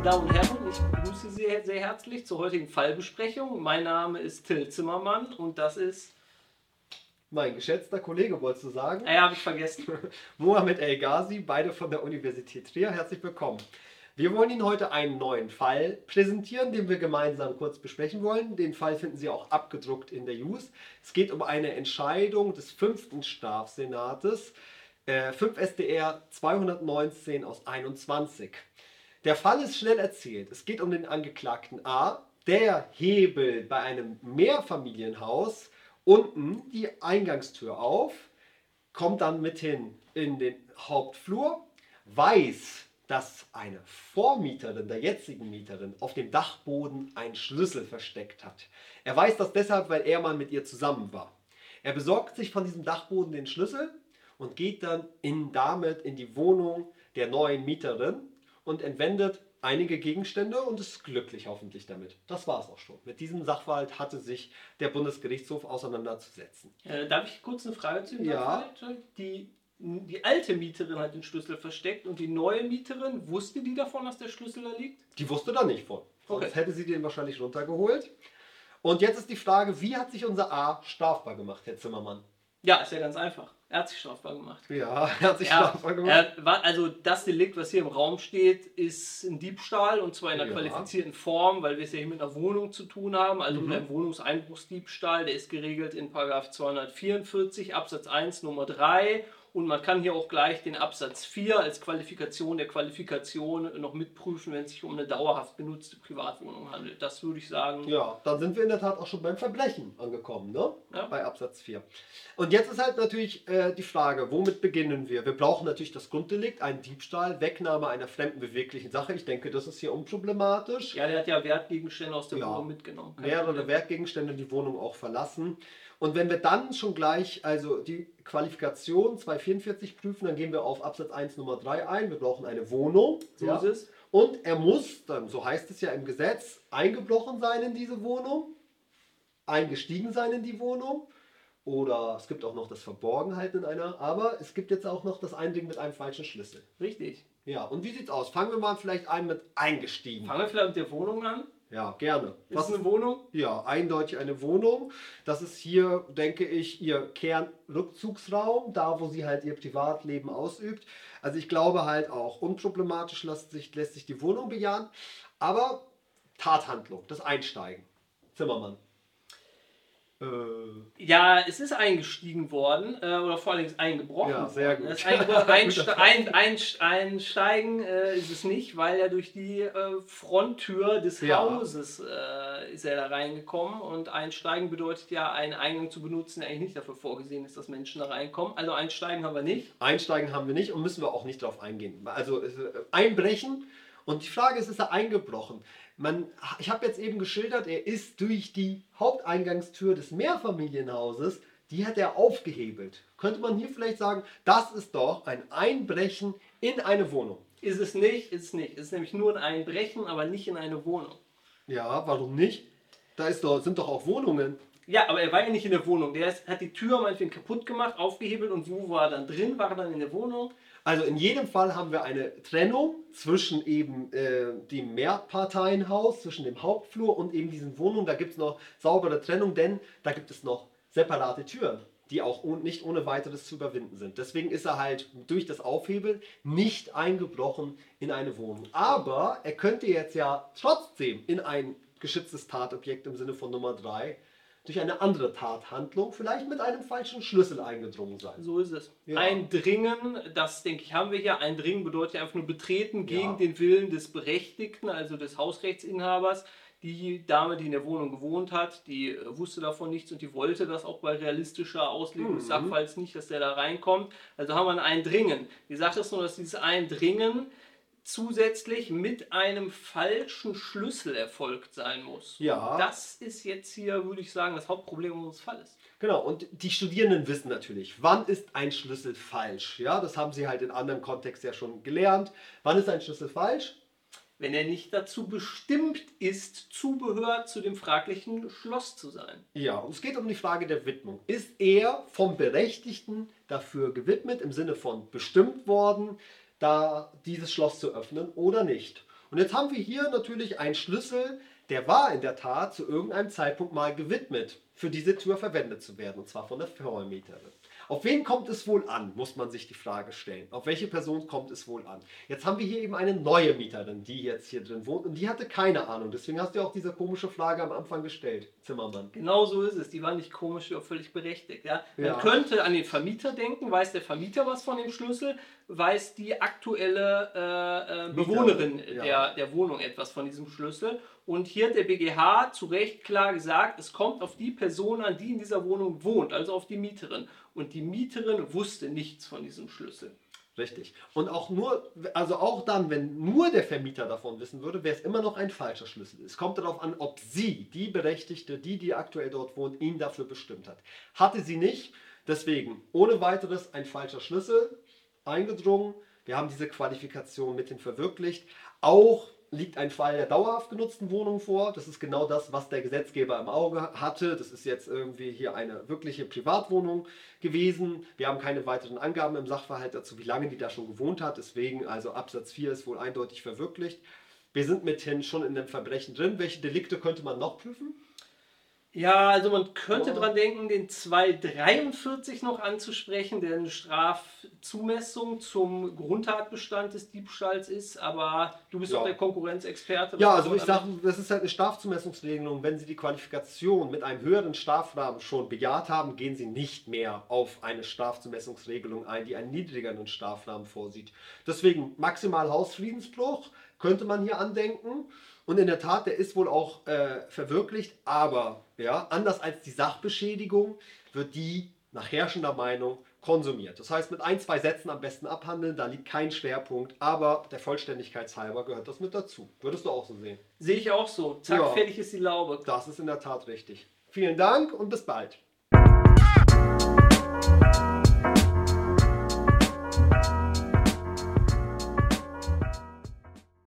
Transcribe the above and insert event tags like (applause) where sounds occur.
Meine Damen und Herren, ich begrüße Sie sehr herzlich zur heutigen Fallbesprechung. Mein Name ist Till Zimmermann und das ist. Mein geschätzter Kollege, wolltest du sagen? Ja, habe ich vergessen. (laughs) Mohamed El Ghazi, beide von der Universität Trier. Herzlich willkommen. Wir wollen Ihnen heute einen neuen Fall präsentieren, den wir gemeinsam kurz besprechen wollen. Den Fall finden Sie auch abgedruckt in der JUS. Es geht um eine Entscheidung des fünften Strafsenates, äh, 5 SDR 219 aus 21. Der Fall ist schnell erzählt. Es geht um den Angeklagten A, der hebelt bei einem Mehrfamilienhaus unten die Eingangstür auf, kommt dann mithin in den Hauptflur, weiß, dass eine Vormieterin der jetzigen Mieterin auf dem Dachboden einen Schlüssel versteckt hat. Er weiß das deshalb, weil er mal mit ihr zusammen war. Er besorgt sich von diesem Dachboden den Schlüssel und geht dann in, damit in die Wohnung der neuen Mieterin und entwendet einige Gegenstände und ist glücklich hoffentlich damit. Das war es auch schon. Mit diesem Sachverhalt hatte sich der Bundesgerichtshof auseinanderzusetzen. Äh, darf ich kurz eine Frage zu dem Ja. Sachverhalt? Die, die alte Mieterin hat den Schlüssel versteckt und die neue Mieterin, wusste die davon, dass der Schlüssel da liegt? Die wusste da nicht von. Sonst Okay. hätte sie den wahrscheinlich runtergeholt. Und jetzt ist die Frage, wie hat sich unser A strafbar gemacht, Herr Zimmermann? Ja, ist ja ganz einfach. Er hat sich strafbar gemacht. Ja, (laughs) er hat sich Ja, strafbar gemacht. er war, also das Delikt, was hier im Raum steht, ist ein Diebstahl und zwar in einer Ja. qualifizierten Form, weil wir es ja hier mit einer Wohnung zu tun haben, also Mhm. mit einem Wohnungseinbruchsdiebstahl, der ist geregelt in Paragraph 244 Absatz 1 Nummer 3 und man kann hier auch gleich den Absatz 4 als Qualifikation der Qualifikation noch mitprüfen, wenn es sich um eine dauerhaft benutzte Privatwohnung handelt. Das würde ich sagen. Ja, dann sind wir in der Tat auch schon beim Verbrechen angekommen, ne? Ja. Bei Absatz 4. Und jetzt ist halt natürlich äh, die Frage, womit beginnen wir? Wir brauchen natürlich das Grunddelikt, einen Diebstahl, Wegnahme einer fremden beweglichen Sache. Ich denke, das ist hier unproblematisch. Ja, der hat ja Wertgegenstände aus der Ja. Wohnung mitgenommen. Mehrere. Wertgegenstände die Wohnung auch verlassen. Und wenn wir dann schon gleich also die Qualifikation 244 prüfen, dann gehen wir auf Absatz 1 Nummer 3 ein. Wir brauchen eine Wohnung. So ja. ist es. Und er muss dann, so heißt es ja im Gesetz, eingebrochen sein in diese Wohnung, eingestiegen sein in die Wohnung. Oder es gibt auch noch das Verborgenhalten in einer, aber es gibt jetzt auch noch das Eindringen mit einem falschen Schlüssel. Richtig. Ja, und wie sieht's aus? Fangen wir mal vielleicht ein mit eingestiegen. Fangen wir vielleicht mit der Wohnung an. Ja, gerne. Ist es eine Wohnung? Ja, eindeutig eine Wohnung. Das ist hier, denke ich, ihr Kernrückzugsraum, da wo sie halt ihr Privatleben ausübt. Also ich glaube halt auch unproblematisch lässt sich, lässt sich die Wohnung bejahen. Aber Tathandlung, das Einsteigen. Zimmermann. Äh, Ja, es ist eingestiegen worden, äh, oder vor allem eingebrochen. Ja, sehr gut. Das (laughs) einste ein, ein, einsteigen äh, ist es nicht, weil er durch die äh, Fronttür des Ja. Hauses äh, ist er da reingekommen und einsteigen bedeutet ja, einen Eingang zu benutzen, der eigentlich nicht dafür vorgesehen ist, dass Menschen da reinkommen. Also einsteigen haben wir nicht. Einsteigen haben wir nicht und müssen wir auch nicht darauf eingehen. Also äh, einbrechen und die Frage ist, ist er eingebrochen? Man, ich habe jetzt eben geschildert, er ist durch die Haupteingangstür des Mehrfamilienhauses, die hat er aufgehebelt. Könnte man hier vielleicht sagen, das ist doch ein Einbrechen in eine Wohnung. Ist es nicht, ist es nicht. Es ist nämlich nur ein Einbrechen, aber nicht in eine Wohnung. Ja, warum nicht? Da ist doch, sind doch auch Wohnungen. Ja, aber er war ja nicht in der Wohnung. Der ist, hat die Tür meinetwegen kaputt gemacht, aufgehebelt und wo war er dann drin? War er dann in der Wohnung? Also in jedem Fall haben wir eine Trennung zwischen eben äh, dem Mehrparteienhaus, zwischen dem Hauptflur und eben diesen Wohnungen. Da gibt es noch saubere Trennung, denn da gibt es noch separate Türen, die auch nicht ohne weiteres zu überwinden sind. Deswegen ist er halt durch das Aufhebeln nicht eingebrochen in eine Wohnung. Aber er könnte jetzt ja trotzdem in ein geschütztes Tatobjekt im Sinne von Nummer 3 durch eine andere Tathandlung, vielleicht mit einem falschen Schlüssel eingedrungen sein. So ist es. Ja. Eindringen, das denke ich, haben wir hier. Eindringen bedeutet ja einfach nur betreten gegen Ja. den Willen des Berechtigten, also des Hausrechtsinhabers. Die Dame, die in der Wohnung gewohnt hat, die äh, wusste davon nichts und die wollte das auch bei realistischer Auslegung des Mhm. Sachverhalts nicht, dass der da reinkommt. Also haben wir ein Eindringen. Die Sache ist nur, dass dieses Eindringen zusätzlich mit einem falschen Schlüssel erfolgt sein muss. Ja. Und das ist jetzt hier, würde ich sagen, das Hauptproblem unseres Falles. Genau, und die Studierenden wissen natürlich, wann ist ein Schlüssel falsch. Ja, das haben sie halt in anderem Kontext ja schon gelernt. Wann ist ein Schlüssel falsch? wenn er nicht dazu bestimmt ist, Zubehör zu dem fraglichen Schloss zu sein. Ja, und es geht um die Frage der Widmung. Ist er vom Berechtigten dafür gewidmet, im Sinne von bestimmt worden, da dieses Schloss zu öffnen oder nicht? Und jetzt haben wir hier natürlich einen Schlüssel, der war in der Tat zu irgendeinem Zeitpunkt mal gewidmet, für diese Tür verwendet zu werden, und zwar von der Vermieterin. Auf wen kommt es wohl an, muss man sich die Frage stellen. Auf welche Person kommt es wohl an? Jetzt haben wir hier eben eine neue Mieterin, die jetzt hier drin wohnt und die hatte keine Ahnung. Deswegen hast du ja auch diese komische Frage am Anfang gestellt, Zimmermann. Genau so ist es. Die war nicht komisch, war völlig berechtigt. Ja? Man Ja. könnte an den Vermieter denken. Weiß der Vermieter was von dem Schlüssel? Weiß die aktuelle äh, äh, Bewohnerin Ja. der, der Wohnung etwas von diesem Schlüssel? Und hier hat der BGH zu Recht klar gesagt, es kommt auf die Person an, die in dieser Wohnung wohnt, also auf die Mieterin. Und die Mieterin wusste nichts von diesem Schlüssel. Richtig. Und auch nur, also auch dann, wenn nur der Vermieter davon wissen würde, wäre es immer noch ein falscher Schlüssel. Es kommt darauf an, ob sie, die Berechtigte, die, die aktuell dort wohnt, ihn dafür bestimmt hat. Hatte sie nicht, deswegen ohne weiteres ein falscher Schlüssel eingedrungen. Wir haben diese Qualifikation mithin verwirklicht. Auch liegt ein Fall der dauerhaft genutzten Wohnung vor. Das ist genau das, was der Gesetzgeber im Auge hatte. Das ist jetzt irgendwie hier eine wirkliche Privatwohnung gewesen. Wir haben keine weiteren Angaben im Sachverhalt dazu, wie lange die da schon gewohnt hat. Deswegen, also Absatz 4 ist wohl eindeutig verwirklicht. Wir sind mithin schon in dem Verbrechen drin. Welche Delikte könnte man noch prüfen? Ja, also man könnte Ja. dran denken, den 243 noch anzusprechen, der eine Strafzumessung zum Grundtatbestand des Diebstahls ist, aber du bist Ja. doch der Konkurrenzexperte. Ja, also ich sage, das ist halt eine Strafzumessungsregelung. Wenn Sie die Qualifikation mit einem höheren Strafrahmen schon bejaht haben, gehen Sie nicht mehr auf eine Strafzumessungsregelung ein, die einen niedrigeren Strafrahmen vorsieht. Deswegen maximal Hausfriedensbruch könnte man hier andenken. Und in der Tat, der ist wohl auch äh, verwirklicht, aber ja, anders als die Sachbeschädigung wird die nach herrschender Meinung konsumiert. Das heißt, mit ein, zwei Sätzen am besten abhandeln, da liegt kein Schwerpunkt, aber der Vollständigkeit halber gehört das mit dazu. Würdest du auch so sehen? Sehe ich auch so. Zack, Ja. fertig ist die Laube. Das ist in der Tat richtig. Vielen Dank und bis bald.